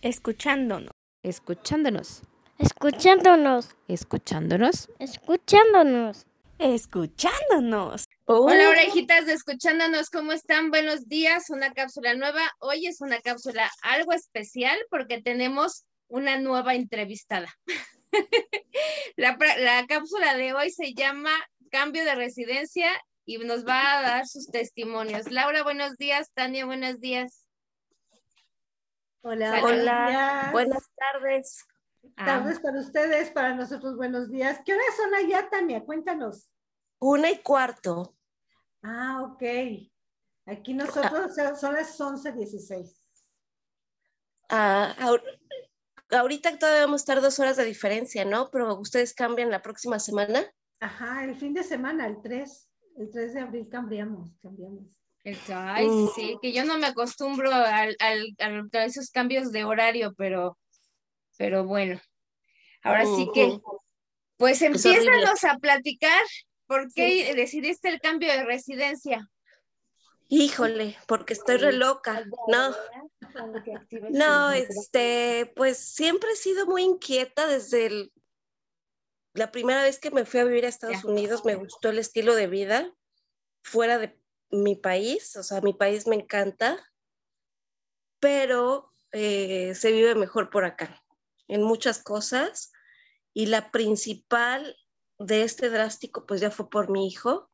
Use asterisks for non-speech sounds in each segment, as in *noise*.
Escuchándonos. Escuchándonos. Escuchándonos. Escuchándonos. Escuchándonos. Escuchándonos. Hola orejitas de escuchándonos, ¿cómo están? Buenos días, una cápsula nueva. Hoy es una cápsula algo especial porque tenemos una nueva entrevistada. *laughs* la, la cápsula de hoy se llama Cambio de Residencia y nos va a dar sus testimonios. Laura, buenos días. Tania, buenos días. Hola, Hola. Buenas tardes. Tardes para ustedes, para nosotros buenos días. ¿Qué horas son allá, Tania? Cuéntanos. Una y cuarto. Ah, ok. Aquí nosotros son las 11.16. Ah, ahorita todavía vamos a estar dos horas de diferencia, ¿no? Pero ustedes cambian la próxima semana. Ajá, el fin de semana, el 3, el 3 de abril cambiamos, cambiamos. Ay, sí, que yo no me acostumbro al, al- al- a esos cambios de horario, pero, pero bueno. Ahora sí que, Ujú. pues Es horrible. empiézanos a platicar. ¿Por qué decidiste el cambio de residencia? Híjole, porque estoy re loca. No, no, este, pues siempre he sido muy inquieta desde el- la primera vez que me fui a vivir a Estados. Unidos. Me gustó el estilo de vida fuera de mi país, o sea, mi país me encanta, pero eh, se vive mejor por acá en muchas cosas. Y la principal de este drástico, pues ya fue por mi hijo,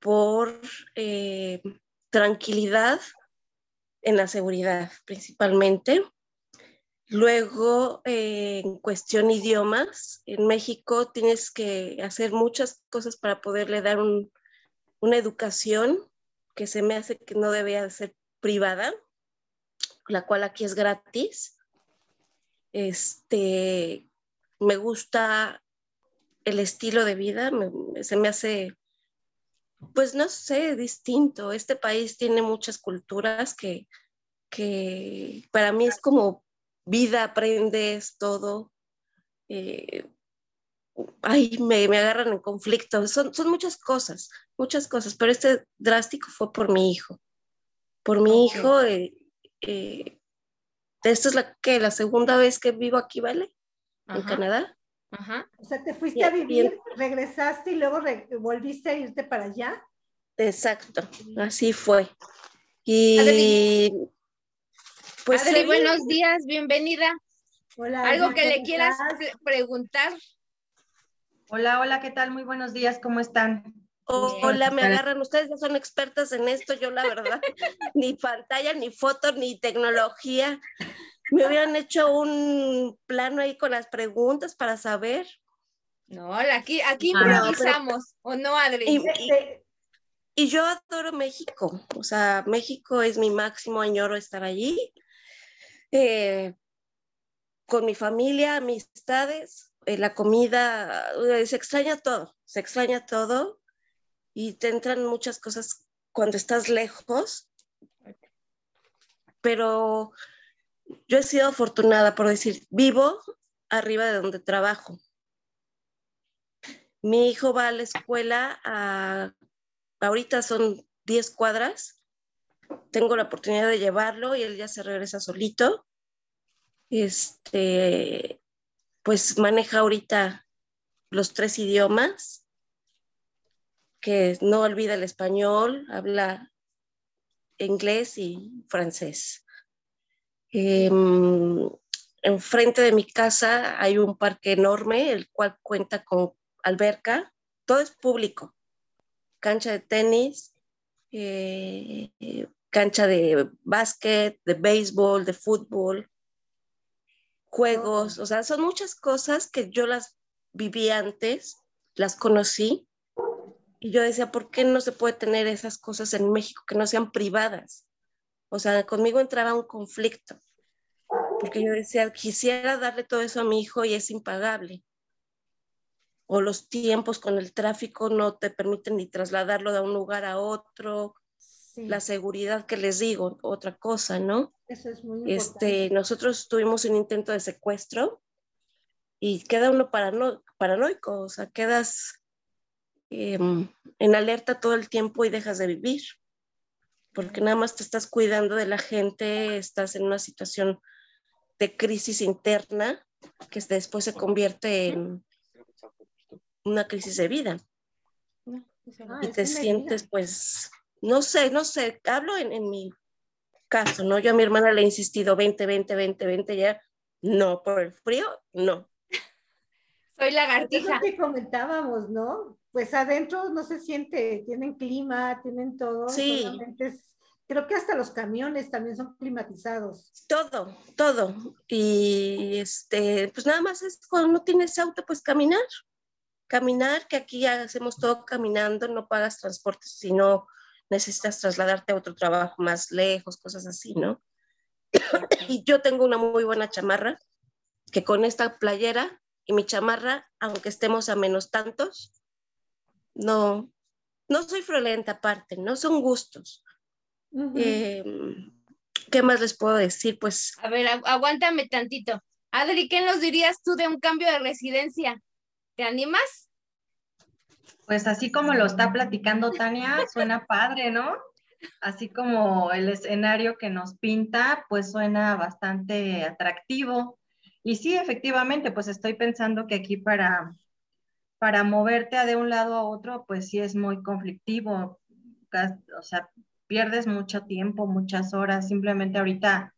por eh, tranquilidad en la seguridad principalmente. Luego, eh, en cuestión idiomas, en México tienes que hacer muchas cosas para poderle dar un- una educación que se me hace que no debía de ser privada, la cual aquí es gratis. Este, me gusta el estilo de vida, se me hace, pues no sé, distinto. Este país tiene muchas culturas que, que para mí es como vida, aprendes todo. eh, ay, me, me agarran en conflicto. Son, son muchas cosas, muchas cosas, pero este drástico fue por mi hijo. Por mi hijo, eh, eh, esta es la, que la segunda vez que vivo aquí, ¿vale? En Ajá, Canadá. ajá. O sea, te fuiste a vivir, regresaste y luego re- volviste a irte para allá. Exacto, así fue. Y Adri. pues Adri, buenos días, bienvenida. Hola. ¿Algo que le ¿cómo quieras pre- preguntar? Hola, hola, ¿qué tal? Muy buenos días, ¿cómo están? Oh, hola, me agarran, ustedes ya son expertas en esto, yo la verdad, *laughs* ni pantalla, ni foto, ni tecnología. Me hubieran hecho un plano ahí con las preguntas para saber. No, aquí, aquí Ah, improvisamos, ¿o no, Adri? Y, y- y yo adoro México, o sea, México es mi máximo añoro estar allí, eh, con mi familia, amistades, eh, la comida, se extraña todo, se extraña todo y te entran muchas cosas cuando estás lejos, pero yo he sido afortunada por decir, vivo arriba de donde trabajo. Mi hijo va a la escuela a ahorita son 10 cuadras. Tengo la oportunidad de llevarlo y él ya se regresa solito. Este, pues maneja ahorita los tres idiomas, que no olvida el español, habla inglés y francés. Em, enfrente de mi casa hay un parque enorme, el cual cuenta con alberca, todo es público. Cancha de tenis, eh, eh, cancha de básquet, de béisbol, de fútbol, juegos, o sea, son muchas cosas que yo las viví antes, las conocí, y yo decía, ¿por qué no se puede tener esas cosas en México que no sean privadas? O sea, conmigo entraba un conflicto, porque yo decía, quisiera darle todo eso a mi hijo y es impagable o los tiempos con el tráfico no te permiten ni trasladarlo de un lugar a otro, sí, la seguridad que les digo, otra cosa, ¿no? eso es muy importante. Este, nosotros tuvimos un intento de secuestro y queda uno parano- paranoico, o sea, quedas em, en alerta todo el tiempo y dejas de vivir, porque nada más te estás cuidando de la gente, estás en una situación de crisis interna que después se convierte en una crisis de vida. Ah, y te eso me sientes, pues, no sé, no sé, hablo en, en mi caso, ¿no? Yo a mi hermana le he insistido 20, 20, 20, 20, ya, no, por el frío, no. *laughs* Soy Es lagartija. lo que comentábamos, ¿no? Pues adentro no se siente, tienen clima, tienen todo. Sí. es- creo que hasta los camiones también son climatizados. Todo, todo. Y este, pues nada más es cuando no tienes auto, pues caminar. Caminar, que aquí ya hacemos todo caminando, no pagas transporte si no necesitas trasladarte a otro trabajo más lejos, cosas así, ¿no? Y yo tengo una muy buena chamarra, que con esta playera y mi chamarra, aunque estemos a menos tantos, no, no soy friolenta aparte, no son gustos. Eh, ¿Qué más les puedo decir? Pues A ver, agu- aguántame tantito. Adri, ¿qué nos dirías tú de un cambio de residencia? ¿Te animas? Pues así como lo está platicando Tania, suena padre, ¿no? Así como el escenario que nos pinta, pues suena bastante atractivo. Y sí, efectivamente, pues estoy pensando que aquí para, para moverte de un lado a otro, pues sí es muy conflictivo. O sea, pierdes mucho tiempo, muchas horas. Simplemente ahorita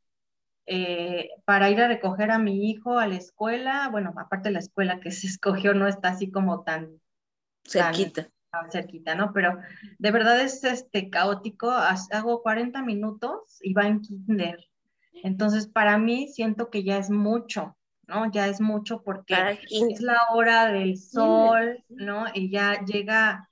eh, para ir a recoger a mi hijo a la escuela, bueno, aparte la escuela que se *laughs* escogió no está así como tan cerquita. tan cerquita, ¿no? Pero de verdad es este caótico. Hago 40 minutos y va en kinder. Entonces, para mí siento que ya es mucho, ¿no? Ya es mucho porque es la hora del sol, ¿no? Y ya llega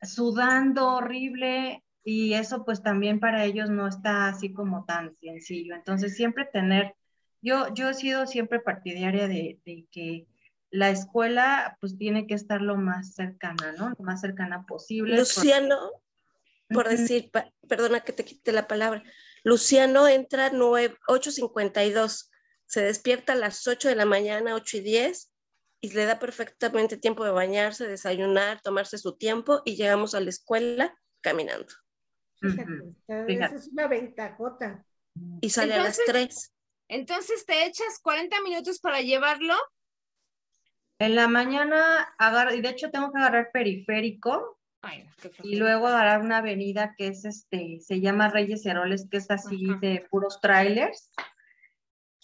sudando horrible y eso pues también para ellos no está así como tan sencillo. Entonces, siempre tener, yo, yo he sido siempre partidaria de, de que la escuela pues tiene que estar lo más cercana, ¿no? Lo más cercana posible. Luciano, por decir, pa- perdona que te quite la palabra, Luciano entra nueve- 8.52, se despierta a las 8 de la mañana, 8 y 10, y le da perfectamente tiempo de bañarse, desayunar, tomarse su tiempo, y llegamos a la escuela caminando. Fíjate, Fíjate. es una ventajota. Y sale a las Entonces- 3. Entonces te echas 40 minutos para llevarlo. En la mañana agarro, y de hecho tengo que agarrar periférico Ay, y luego agarrar una avenida que es este, se llama Reyes Heroles, que es así Ajá. de puros trailers.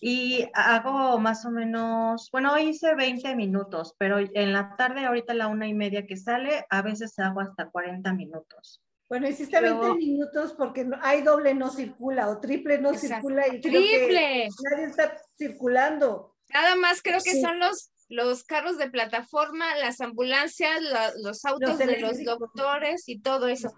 Y hago más o menos, bueno, hoy hice 20 minutos, pero en la tarde, ahorita a la una y media que sale, a veces hago hasta 40 minutos. Bueno, hiciste Luego- 20 minutos porque no- hay doble no circula o triple no Exacto. circula y creo que Triple. nadie está circulando. Nada más creo que Sí. son los, los carros de plataforma, las ambulancias, la- los autos Los de los doctores y todo eso.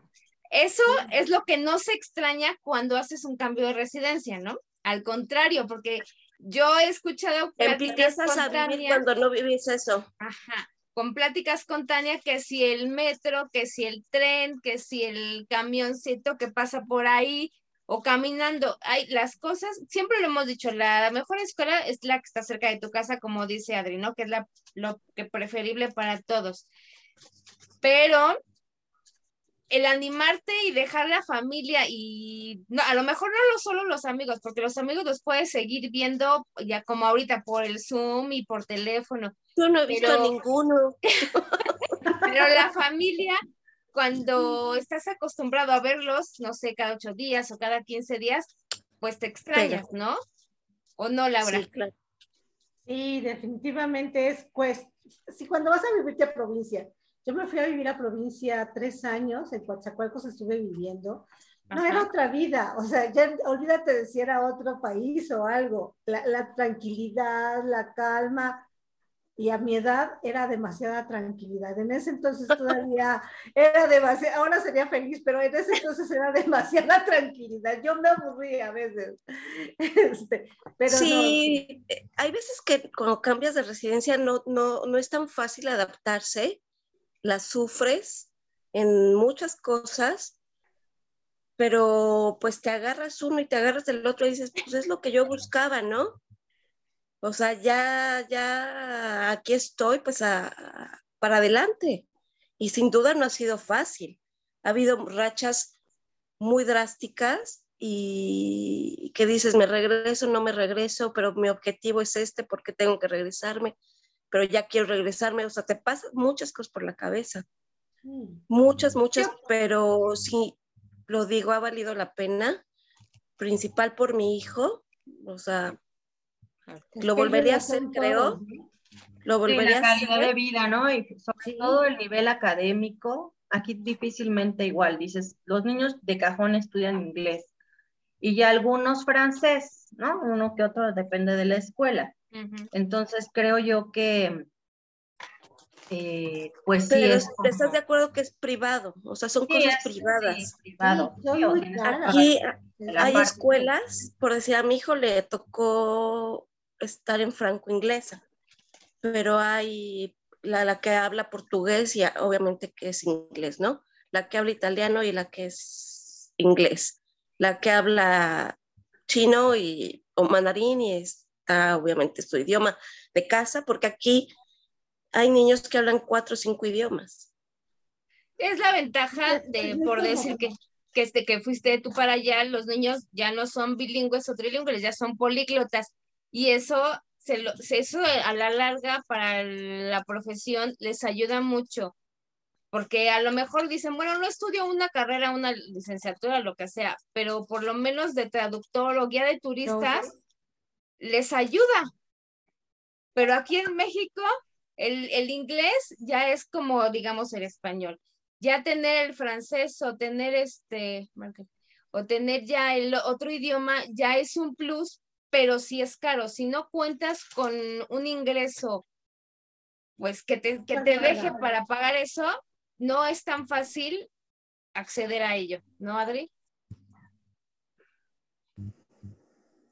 Eso es lo que no se extraña cuando haces un cambio de residencia, ¿no? Al contrario, porque yo he escuchado Empiezas a vivir Tania, cuando no vivís eso. ajá, con pláticas con Tania que si el metro, que si el tren, que si el camioncito que pasa por ahí o caminando, hay las cosas, siempre lo hemos dicho, la mejor escuela es la que está cerca de tu casa, como dice Adri, ¿no? Que es la, lo que preferible para todos. Pero el animarte y dejar la familia y no, a lo mejor no lo solo los amigos, porque los amigos los puedes seguir viendo ya como ahorita por el Zoom y por teléfono, Yo no he visto Pero- a ninguno. *laughs* pero la familia, cuando estás acostumbrado a verlos, no sé, cada ocho días o cada quince días, pues te extrañas, ¿no? ¿O no, Laura? Sí, claro. Sí, definitivamente es, pues, si cuando vas a vivirte a provincia, yo me fui a vivir a provincia tres años, en Coatzacoalcos estuve viviendo, no era otra vida, o sea, ya olvídate de si era otro país o algo, la, la tranquilidad, la calma, y a mi edad era demasiada tranquilidad, en ese entonces todavía era demasiado, ahora sería feliz, pero en ese entonces era *laughs* demasiada tranquilidad, yo me aburría a veces, *laughs* este, pero no, sí, eh, hay veces que cuando cambias de residencia no, no, no es tan fácil adaptarse, la sufres en muchas cosas, pero pues te agarras uno y te agarras del otro y dices, pues es lo que yo buscaba, ¿no? O sea, ya, ya aquí estoy, pues a- a- para adelante. Y sin duda no ha sido fácil. Ha habido rachas muy drásticas y que dices, me regreso, no me regreso, pero mi objetivo es este porque tengo que regresarme, pero ya quiero regresarme, o sea, te pasan muchas cosas por la cabeza, muchas, muchas, pero sí, lo digo, ha valido la pena, principal por mi hijo, o sea, lo volvería a hacer, creo. Lo volvería sí, la calidad a hacer. de vida, ¿no? Y sobre Sí. todo el nivel académico, aquí difícilmente igual, dices, los niños de cajón estudian inglés y ya algunos francés, ¿no? Uno que otro depende de la escuela. Entonces creo yo que, eh, pues sí Pero es ¿te estás de acuerdo que es privado? O sea, son Sí, cosas es- privadas. sí, privado. Sí, Aquí hay escuelas, por decir, a mi hijo le tocó estar en franco-inglesa, pero hay la, la que habla portugués y obviamente que es inglés, ¿no? La que habla italiano y la que es inglés. La que habla chino y, o mandarín y está obviamente su idioma de casa, porque aquí hay niños que hablan cuatro o cinco idiomas. Es la ventaja de, por decir que, que, este, que fuiste tú para allá, los niños ya no son bilingües o trilingües, ya son políglotas. Y eso, se lo, eso a la larga para la profesión les ayuda mucho. Porque a lo mejor dicen, bueno, no estudio una carrera, una licenciatura, lo que sea, pero por lo menos de traductor o guía de turistas les ayuda. Pero aquí en México, el, el inglés ya es como, digamos, el español. Ya tener el francés o tener este, o tener ya el otro idioma ya es un plus, pero sí es caro. Si no cuentas con un ingreso, pues que te, que te deje para pagar eso, no es tan fácil acceder a ello, ¿no, Adri?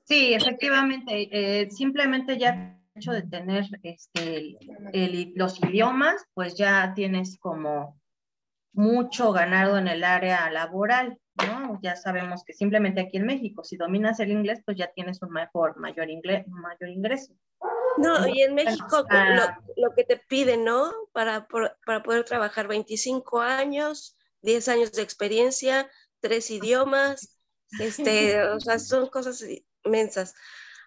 Sí, efectivamente, eh, simplemente ya el hecho de tener este, el- los idiomas, pues ya tienes como mucho ganado en el área laboral, ¿no? Ya sabemos que simplemente aquí en México, si dominas el inglés, pues ya tienes un mejor, mayor, inglés, mayor ingreso. No, y en México ah. lo, lo que te piden, ¿no? Para, por- para poder trabajar 25 años, 10 años de experiencia, tres idiomas, este, *laughs* o sea, son cosas inmensas.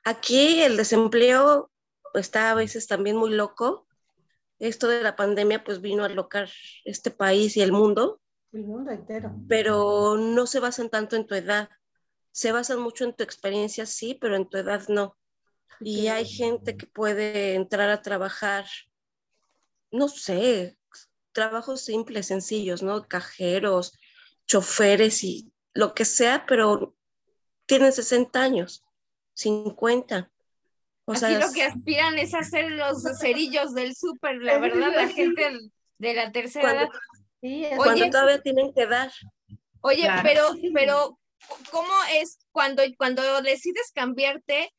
Aquí el desempleo está a veces también muy loco. Esto de la pandemia pues vino a locar este país y el mundo, El mundo entero. pero no se basan tanto en tu edad. Se basan mucho en tu experiencia, sí, pero en tu edad no. Y hay gente que puede entrar a trabajar, no sé, trabajos simples, sencillos, ¿no? Cajeros, choferes y lo que sea, pero tienen 60 años, 50. O Aquí sea, lo que aspiran es hacer los cerillos del súper, la verdad, la gente de la tercera cuando, edad. Sí, es- cuando Oye. todavía tienen que dar. Oye, Claro. pero, pero, ¿cómo es cuando, cuando decides cambiarte?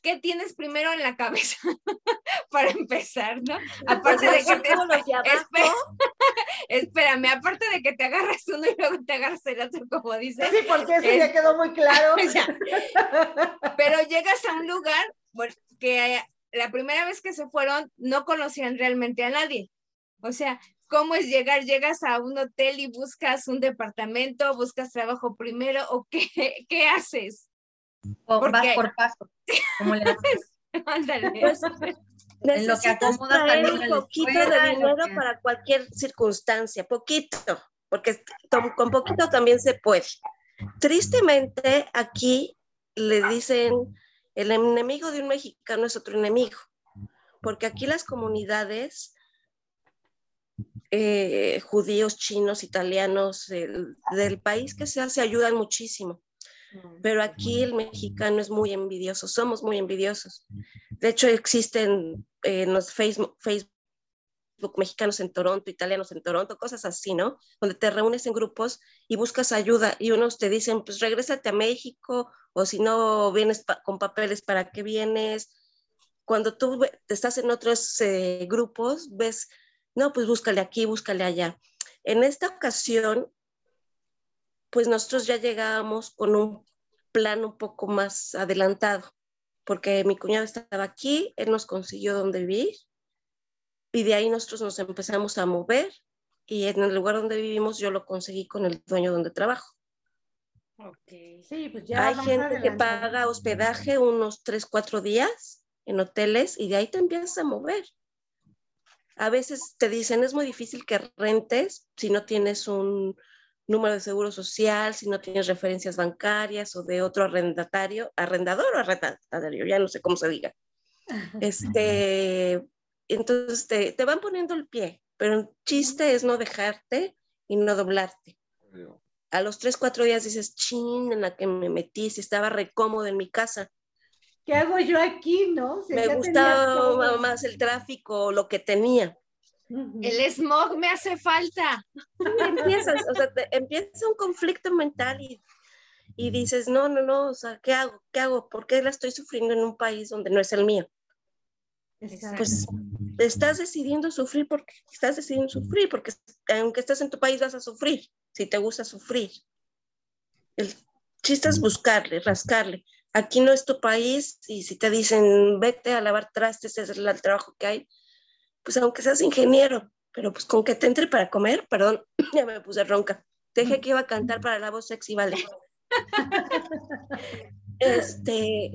¿Qué tienes primero en la cabeza *laughs* para empezar, no? Aparte de que te, espera- *laughs* espérame, aparte de que te agarras uno y luego te agarras el otro, como dices, Sí, porque eso Es- ya quedó muy claro. *laughs* Ya. pero llegas a un lugar que la primera vez que se fueron no conocían realmente a nadie. O sea, ¿cómo es llegar? ¿Llegas a un hotel y buscas un departamento, buscas trabajo primero o qué, *laughs* qué haces? O ¿Por vas por paso. como le haces. *laughs* Ándale. pues, En lo que necesitas acomodas traer un poquito escuela, de dinero que- para cualquier circunstancia, poquito, porque con poquito también se puede. Tristemente, aquí le dicen, el enemigo de un mexicano es otro enemigo, porque aquí las comunidades eh, judíos, chinos, italianos, el- del país que sea, se ayudan muchísimo. Pero aquí el mexicano es muy envidioso, somos muy envidiosos. De hecho, existen eh, en los Facebook, Facebook mexicanos en Toronto, italianos en Toronto, cosas así, ¿no? Donde te reúnes en grupos y buscas ayuda y unos te dicen, pues regrésate a México o si no vienes pa- con papeles, ¿para qué vienes? Cuando tú estás en otros eh, grupos, ves, no, pues búscale aquí, búscale allá. En esta ocasión, pues nosotros ya llegábamos con un plan un poco más adelantado, porque mi cuñado estaba aquí, él nos consiguió donde vivir y de ahí nosotros nos empezamos a mover y en el lugar donde vivimos yo lo conseguí con el dueño donde trabajo. Ok. Sí, pues ya. Hay gente que paga hospedaje unos 3, 4 días en hoteles y de ahí te empiezas a mover. A veces te dicen es muy difícil que rentes si no tienes un número de seguro social, si no tienes referencias bancarias o de otro arrendatario, arrendador o arrendatario, ya no sé cómo se diga. Este, entonces te, te van poniendo el pie, pero el chiste es no dejarte y no doblarte. A los 3, 4 días dices, chin, en la que me metí, si estaba re cómodo en mi casa. ¿Qué hago yo aquí, no? Si me gustaba más el tráfico, lo que tenía. El smog me hace falta. Empiezas, o sea, te- empieza un conflicto mental y, y dices, no, no, no, o sea, ¿qué hago? ¿Qué hago? ¿Por qué la estoy sufriendo en un país donde no es el mío? Exacto. Pues estás decidiendo sufrir porque estás decidiendo sufrir, porque aunque estés en tu país vas a sufrir, si te gusta sufrir. El chiste es buscarle, rascarle. Aquí no es tu país y si te dicen vete a lavar trastes, ese es el trabajo que hay, pues aunque seas ingeniero, pero pues con que te entre para comer, perdón, *clears throat* ya me puse ronca. Dije que iba a cantar para la voz sexy, vale. Este,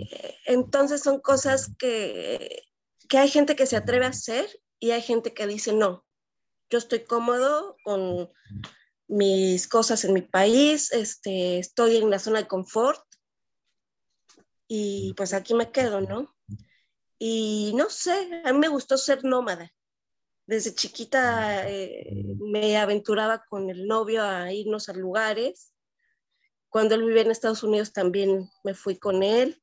entonces son cosas que, que hay gente que se atreve a hacer y hay gente que dice no. Yo estoy cómodo con mis cosas en mi país, este, estoy en la zona de confort y pues aquí me quedo, ¿no? Y no sé, a mí me gustó ser nómada. Desde chiquita eh, me aventuraba con el novio a irnos a lugares. Cuando él vivía en Estados Unidos también me fui con él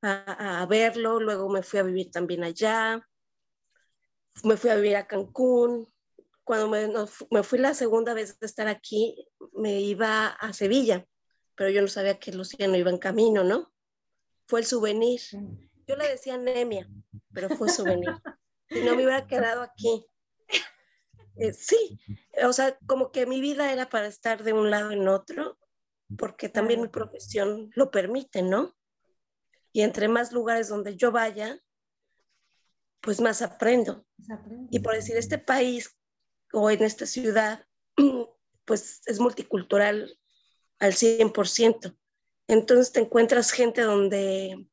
a, a verlo, luego me fui a vivir también allá, me fui a vivir a Cancún. Cuando me, me fui la segunda vez de estar aquí, me iba a Sevilla, pero yo no sabía que Luciano iba en camino, ¿no? Fue el souvenir. Yo le decía anemia, pero fue souvenir. Si no me hubiera *laughs* quedado aquí. Eh, sí, o sea, como que mi vida era para estar de un lado en otro, porque también mi profesión lo permite, ¿no? Y entre más lugares donde yo vaya, pues más aprendo. Y por decir, este país o en esta ciudad, *clears throat* pues es multicultural al 100%. Entonces te encuentras gente donde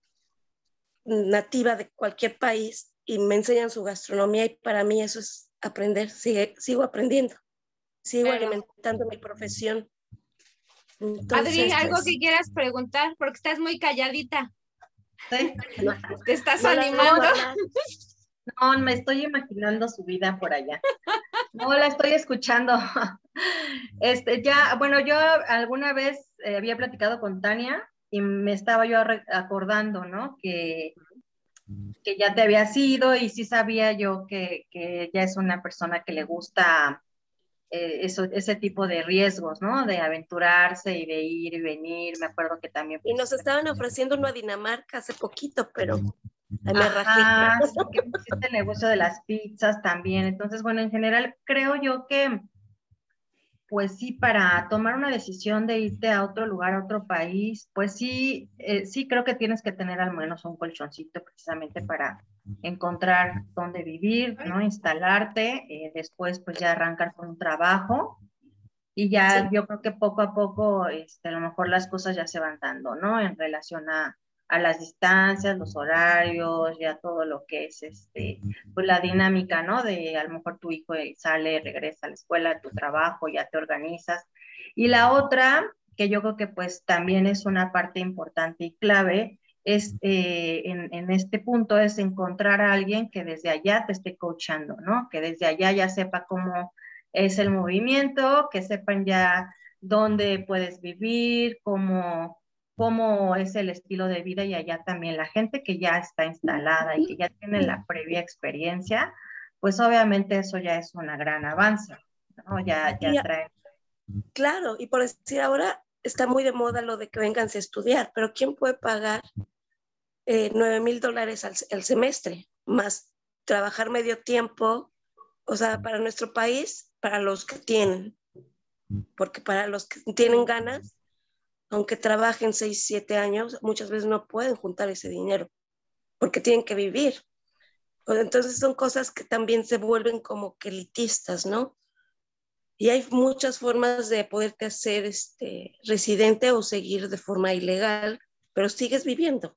nativa de cualquier país y me enseñan su gastronomía y para mí eso es aprender, sigue- sigo aprendiendo, sigo Claro. alimentando mi profesión. Adri, algo pues, que quieras preguntar, porque estás muy calladita. Sí. no, *laughs* Te estás no animando. hablar. No, me estoy imaginando su vida por allá. No, la estoy escuchando. *laughs* Este, ya, bueno, yo alguna vez eh, había platicado con Tania y me estaba yo acordando, ¿no? Que, que ya te había sido y sí sabía yo que, que ella es una persona que le gusta eh, eso, ese tipo de riesgos, ¿no? De aventurarse y de ir y venir. Me acuerdo que también... Y nos estaban ofreciendo uno a Dinamarca hace poquito, pero ahí me Ajá, rajé. sí, que el negocio de las pizzas también. Entonces, bueno, en general creo yo que, pues sí, para tomar una decisión de irte a otro lugar, a otro país, pues sí, eh, sí creo que tienes que tener al menos un colchoncito precisamente para encontrar dónde vivir, ¿no? Instalarte, eh, después pues ya arrancar con un trabajo. Y ya Sí. yo creo que poco a poco, este, a lo mejor las cosas ya se van dando, ¿no? En relación a, a las distancias, los horarios, ya todo lo que es este, pues la dinámica, ¿no? De a lo mejor tu hijo sale, regresa a la escuela, tu trabajo, ya te organizas. Y la otra, que yo creo que pues también es una parte importante y clave, es eh, en, en este punto es encontrar a alguien que desde allá te esté coachando, ¿no? Que desde allá ya sepa cómo es el movimiento, que sepan ya dónde puedes vivir, cómo, cómo es el estilo de vida y allá también la gente que ya está instalada y que ya tiene la previa experiencia, pues obviamente eso ya es una gran avance, ¿no? Ya, ya Ya. trae. Claro, y por decir ahora está muy de moda lo de que venganse a estudiar, pero ¿quién puede pagar eh, 9 mil dólares al semestre? Más trabajar medio tiempo, o sea, para nuestro país, para los que tienen, porque para los que tienen ganas, aunque trabajen 6, 7 años, muchas veces no pueden juntar ese dinero, porque tienen que vivir. Entonces son cosas que también se vuelven como que elitistas, ¿no? Y hay muchas formas de poderte hacer este, residente o seguir de forma ilegal, pero sigues viviendo.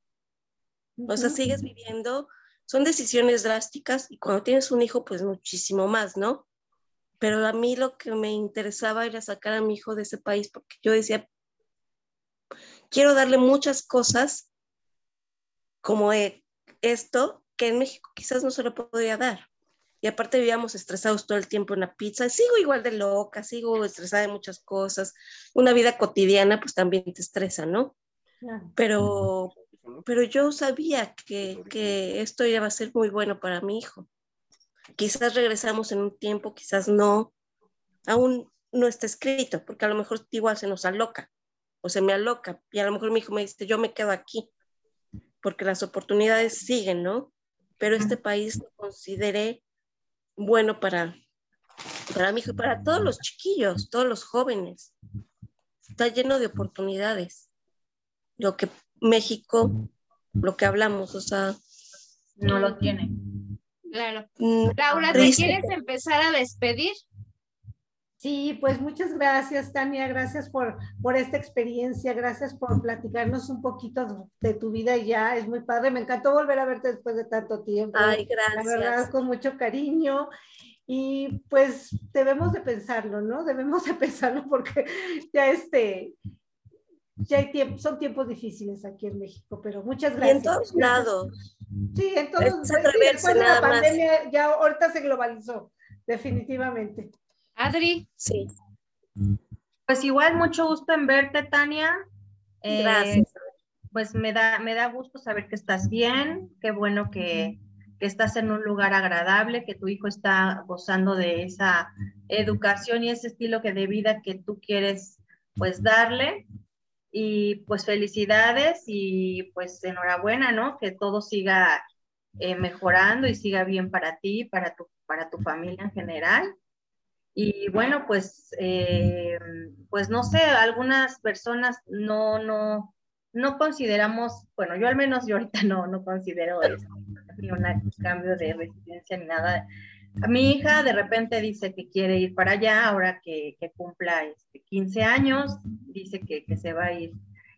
O sea, sigues viviendo. Son decisiones drásticas y cuando tienes un hijo, pues muchísimo más, ¿no? Pero a mí lo que me interesaba era sacar a mi hijo de ese país porque yo decía, quiero darle muchas cosas como e, esto que en México quizás no se lo podría dar. Y aparte vivíamos estresados todo el tiempo en la pizza. Sigo igual de loca, sigo estresada de muchas cosas. Una vida cotidiana pues también te estresa, ¿no? Pero, pero yo sabía que, que esto iba a ser muy bueno para mi hijo. Quizás regresamos en un tiempo, quizás no. Aún no está escrito, porque a lo mejor igual se nos aloca o se me aloca. Y a lo mejor mi hijo me dice, yo me quedo aquí, porque las oportunidades siguen, ¿no? Pero este país lo consideré bueno para, para mi hijo y para todos los chiquillos, todos los jóvenes. Está lleno de oportunidades. Lo que México, lo que hablamos, o sea... No lo tiene. Claro. mm, Laura, ¿te triste. quieres empezar a despedir? Sí, pues muchas gracias, Tania. Gracias por, por esta experiencia. Gracias por platicarnos un poquito de tu vida ya. Es muy padre. Me encantó volver a verte después de tanto tiempo. Ay, La verdad, gracias. con mucho cariño. Y pues debemos de pensarlo, ¿no? Debemos de pensarlo porque *laughs* ya este, ya hay tiempo, son tiempos difíciles aquí en México, pero muchas Y gracias. en todos Gracias. lados. Sí, en todos sí, atreverse después de la más. pandemia ya ahorita se globalizó, definitivamente. Adri, Sí, Pues igual, mucho gusto en verte, Tania. Eh, gracias. pues me da, me da gusto saber que estás bien, qué bueno que, que estás en un lugar agradable, que tu hijo está gozando de esa educación y ese estilo que de vida que tú quieres pues darle. Y pues felicidades y pues enhorabuena, ¿no? Que todo siga eh, mejorando y siga bien para ti, para tu, para tu familia en general. Y bueno, pues, eh, pues no sé, algunas personas no, no, no consideramos, bueno, yo al menos yo ahorita no, no considero eso, ni un cambio de residencia ni nada. A mi hija de repente dice que quiere ir para allá, ahora que, que cumpla este, 15 años, dice que, que se va a ir.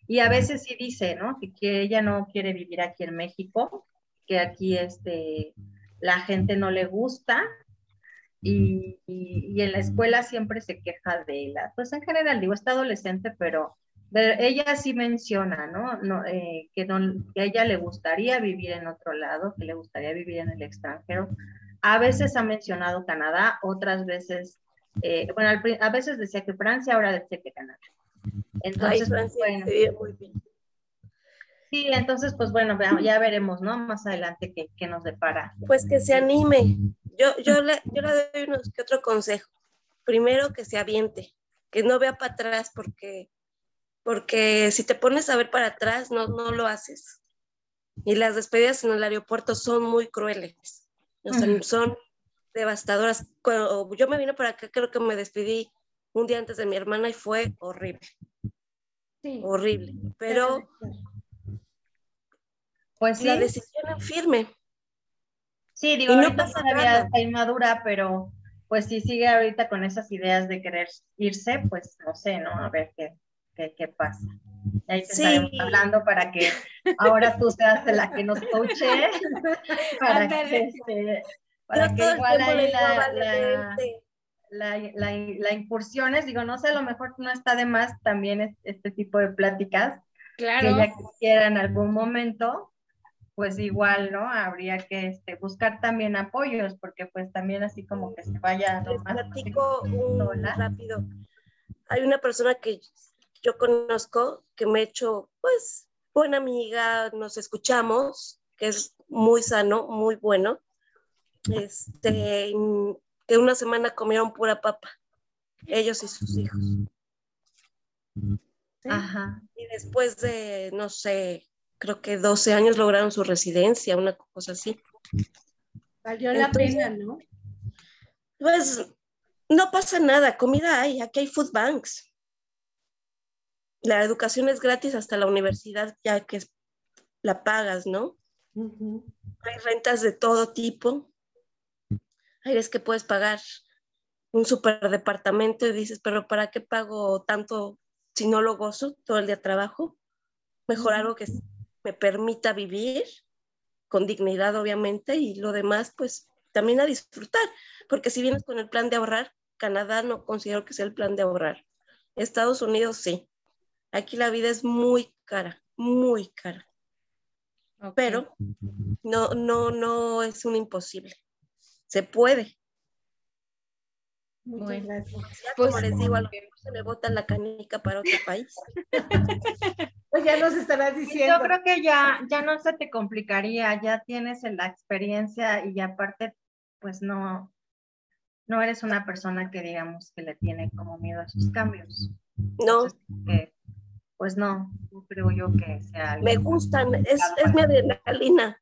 Y a veces sí dice, ¿no? Que, que ella no quiere vivir aquí en México, que aquí este, la gente no le gusta, y, y- y en la escuela siempre se queja de la, pues en general digo, está adolescente, pero de- ella sí menciona, ¿no? no eh, que, no que a ella le gustaría vivir en otro lado, que le gustaría vivir en el extranjero. A veces ha mencionado Canadá, otras veces, eh, bueno, al a veces decía que Francia, ahora decía que Canadá. Ay, Entonces, Francia, bueno, muy bien. sí, entonces, pues bueno, ya veremos, ¿no? Más adelante qué, qué nos depara. Pues que se anime. Yo, yo, le, yo le doy unos que otro consejo. Primero que se aviente, que no vea para atrás porque, porque si te pones a ver para atrás no, no lo haces. Y las despedidas en el aeropuerto son muy crueles. O sea, Ujú. son devastadoras. Cuando yo me vine para acá, creo que me despedí un día antes de mi hermana y fue horrible, Sí. horrible. Pero Pues sí, la decisión es firme. Sí, digo, Y no pasa todavía está inmadura, pero pues si sigue ahorita con esas ideas de querer irse, pues no sé, ¿no? A ver qué, qué, qué pasa. Y ahí te Sí. estaremos hablando para que ahora tú seas la que nos coache, *laughs* para que, este, para que igual ahí la, "Vale, la, vente". la, incursiones, digo, no sé, a lo mejor no está de más también es- este tipo de pláticas que claro. ella quisiera en algún momento, pues igual, ¿no? Habría que este, buscar también apoyos, porque pues también así como que se vaya Les nomás platico un rápido. Hay una persona que yo conozco que me ha hecho, pues, buena amiga, nos escuchamos, que es muy sano, muy bueno. Este, que una semana comieron pura papa, ellos y sus hijos. Sí. Ajá. Y después de, no sé, creo que 12 años lograron su residencia, una cosa así. Valió la pena, ¿no? Pues no pasa nada, comida hay, aquí hay food banks. La educación es gratis hasta la universidad, ya que es- la pagas, ¿no? Hay rentas de todo tipo. Hay veces que puedes pagar un superdepartamento y dices, pero ¿para qué pago tanto si no lo gozo todo el día trabajo? Mejor algo que me permita vivir con dignidad, obviamente, y lo demás, pues también a disfrutar, porque si vienes con el plan de ahorrar, Canadá no considero que sea el plan de ahorrar. Estados Unidos sí. Aquí la vida es muy cara, muy cara. Pero no, no, no es un imposible. Se puede. Muchas gracias. Pues, como les digo, a lo mejor se me bota la canica para otro país. *laughs* pues ya nos estarás diciendo. Yo creo que ya, ya no se te complicaría, ya tienes la experiencia y aparte, pues no, no eres una persona que digamos que le tiene como miedo a sus cambios. No. pues no, no creo yo que sea. Me gustan, es, es mi adrenalina.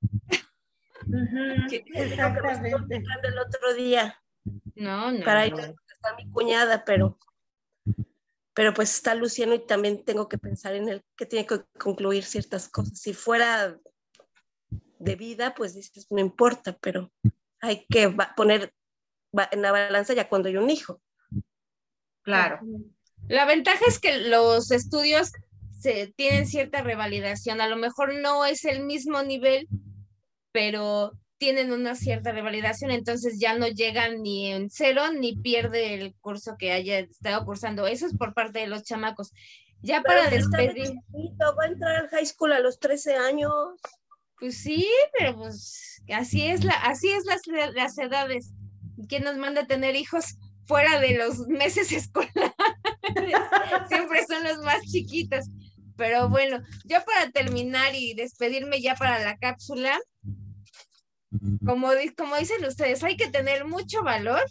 Exactamente. el otro día. No, no. Para ir a está mi cuñada, pero, pero pues está Luciano y también tengo que pensar en él que tiene que concluir ciertas cosas. Si fuera de vida, pues dices, no importa, pero hay que poner en la balanza ya cuando hay un hijo. Claro. La ventaja es que los estudios se, tienen cierta revalidación. A lo mejor no es el mismo nivel, pero tienen una cierta revalidación, entonces ya no llegan ni en cero ni pierde el curso que haya estado cursando. Eso es por parte de los chamacos. Ya para despedir. va a entrar al high school a los 13 años. Pues sí, pero pues así es la, así es las, las edades. ¿Quién nos manda a tener hijos fuera de los meses *laughs* escolares? *laughs* Siempre son los más chiquitos. Pero bueno, ya para terminar y despedirme ya para la cápsula, como, como dicen ustedes, hay que tener mucho valor,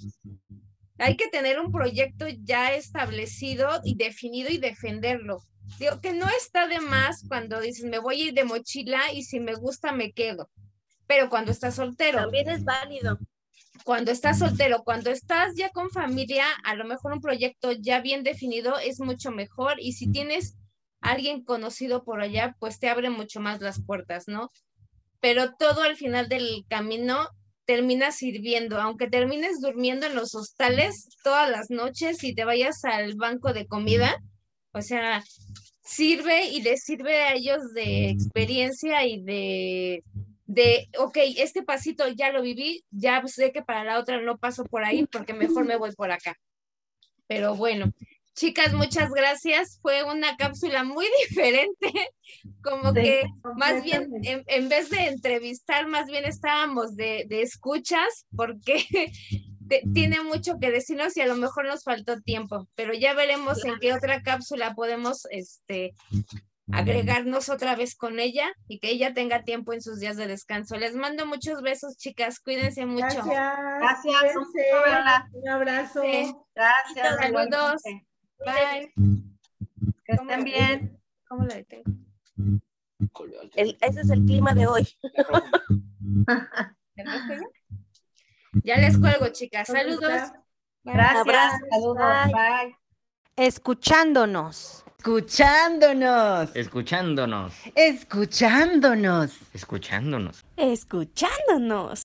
hay que tener un proyecto ya establecido y definido y defenderlo. Digo que no está de más cuando dices, me voy a ir de mochila y si me gusta me quedo. Pero cuando estás soltero. También es válido. Cuando estás soltero, cuando estás ya con familia, a lo mejor un proyecto ya bien definido es mucho mejor. Y si tienes alguien conocido por allá, pues te abre mucho más las puertas, ¿no? Pero todo al final del camino termina sirviendo, aunque termines durmiendo en los hostales todas las noches y te vayas al banco de comida, o sea, sirve y les sirve a ellos de experiencia y de, de, ok, este pasito ya lo viví, ya sé que para la otra no paso por ahí porque mejor me voy por acá. Pero bueno, Chicas, muchas gracias. Fue una cápsula muy *laughs* diferente, como que más bien en, vez de entrevistar, más bien estábamos de, escuchas, porque *laughs* tiene mucho que decirnos y a lo mejor nos faltó tiempo, pero ya veremos en qué otra cápsula podemos este, agregarnos otra vez con ella y que ella tenga tiempo en sus días de descanso. Les mando muchos besos, chicas. Cuídense mucho. Gracias. Gracias. Un abrazo. Gracias. Saludos. Bye. Que estén bien. ¿Cómo lo detengo? ese es el clima de hoy. *laughs* ya les cuelgo, chicas. Saludos. Gracias. Saludos. Bye. Escuchándonos. Escuchándonos. Escuchándonos. Escuchándonos. Escuchándonos. Escuchándonos.